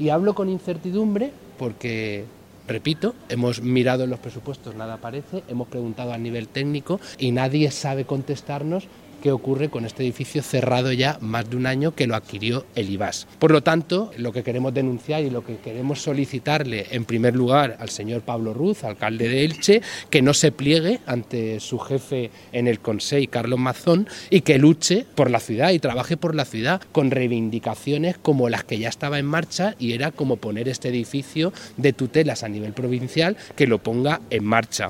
Y hablo con incertidumbre porque Repito, hemos mirado en los presupuestos, nada aparece, hemos preguntado a nivel técnico y nadie sabe contestarnos qué ocurre con este edificio cerrado ya más de un año que lo adquirió el IBAS. Por lo tanto, lo que queremos denunciar y lo que queremos solicitarle en primer lugar al señor Pablo Ruz, alcalde de Elche, que no se pliegue ante su jefe en el Consejo, Carlos Mazón, y que luche por la ciudad y trabaje por la ciudad con reivindicaciones como las que ya estaba en marcha y era como poner este edificio de tutelas a nivel provincial que lo ponga en marcha.